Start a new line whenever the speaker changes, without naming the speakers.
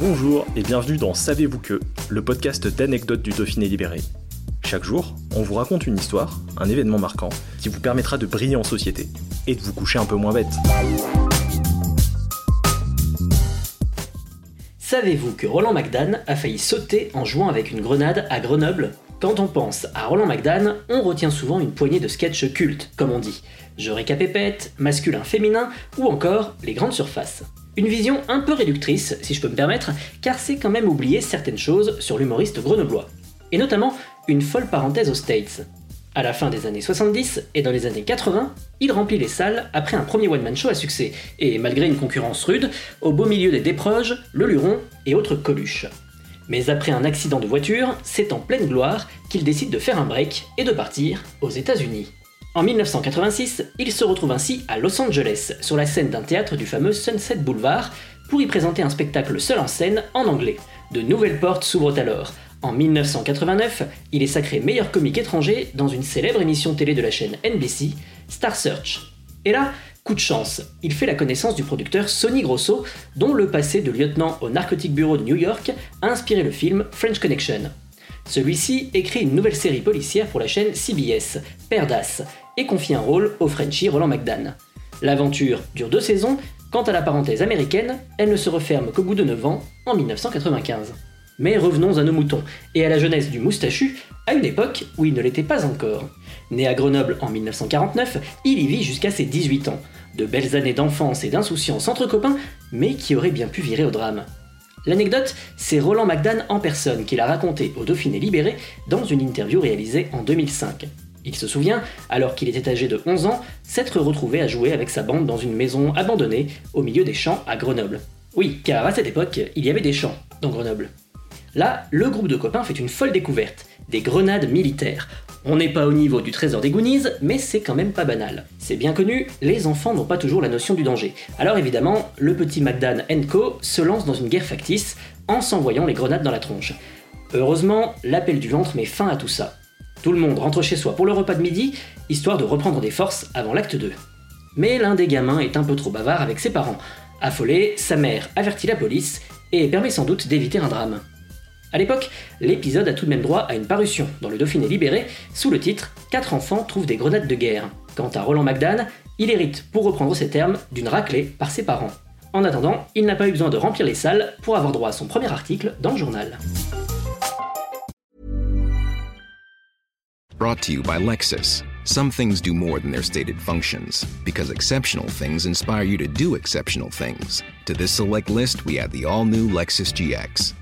Bonjour et bienvenue dans Savez-vous que, le podcast d'anecdotes du Dauphiné libéré. Chaque jour, on vous raconte une histoire, un événement marquant, qui vous permettra de briller en société et de vous coucher un peu moins bête.
Savez-vous que Roland McDan a failli sauter en jouant avec une grenade à Grenoble? Quand on pense à Roland McDan, on retient souvent une poignée de sketchs cultes, comme on dit. Je récapépète, masculin féminin ou encore les grandes surfaces. Une vision un peu réductrice, si je peux me permettre, car c'est quand même oublier certaines choses sur l'humoriste grenoblois. Et notamment une folle parenthèse aux States. À la fin des années 70 et dans les années 80, il remplit les salles après un premier one-man show à succès, et malgré une concurrence rude, au beau milieu des Déproges, le Luron et autres Coluches. Mais après un accident de voiture, c'est en pleine gloire qu'il décide de faire un break et de partir aux États-Unis. En 1986, il se retrouve ainsi à Los Angeles, sur la scène d'un théâtre du fameux Sunset Boulevard, pour y présenter un spectacle seul en scène en anglais. De nouvelles portes s'ouvrent alors. En 1989, il est sacré meilleur comique étranger dans une célèbre émission télé de la chaîne NBC, Star Search. Et là, coup de chance, il fait la connaissance du producteur Sonny Grosso, dont le passé de lieutenant au Narcotic Bureau de New York a inspiré le film French Connection. Celui-ci écrit une nouvelle série policière pour la chaîne CBS, Père d'As, et confie un rôle au Frenchie Roland McDan. L'aventure dure deux saisons, quant à la parenthèse américaine, elle ne se referme qu'au bout de 9 ans, en 1995. Mais revenons à nos moutons, et à la jeunesse du moustachu, à une époque où il ne l'était pas encore. Né à Grenoble en 1949, il y vit jusqu'à ses 18 ans. De belles années d'enfance et d'insouciance entre copains, mais qui auraient bien pu virer au drame. L'anecdote, c'est Roland McDan en personne qui l'a raconté au Dauphiné Libéré dans une interview réalisée en 2005. Il se souvient, alors qu'il était âgé de 11 ans, s'être retrouvé à jouer avec sa bande dans une maison abandonnée au milieu des champs à Grenoble. Oui, car à cette époque, il y avait des champs dans Grenoble. Là, le groupe de copains fait une folle découverte, des grenades militaires. On n'est pas au niveau du trésor des Goonies, mais c'est quand même pas banal. C'est bien connu, les enfants n'ont pas toujours la notion du danger. Alors évidemment, le petit McDan Co se lance dans une guerre factice en s'envoyant les grenades dans la tronche. Heureusement, l'appel du ventre met fin à tout ça. Tout le monde rentre chez soi pour le repas de midi, histoire de reprendre des forces avant l'acte 2. Mais l'un des gamins est un peu trop bavard avec ses parents. Affolé, sa mère avertit la police et permet sans doute d'éviter un drame. À l'époque, l'épisode a tout de même droit à une parution dans le Dauphiné libéré sous le titre 4 enfants trouvent des grenades de guerre. Quant à Roland McDan, il hérite, pour reprendre ses termes, d'une raclée par ses parents. En attendant, il n'a pas eu besoin de remplir les salles pour avoir droit à son premier article dans le journal.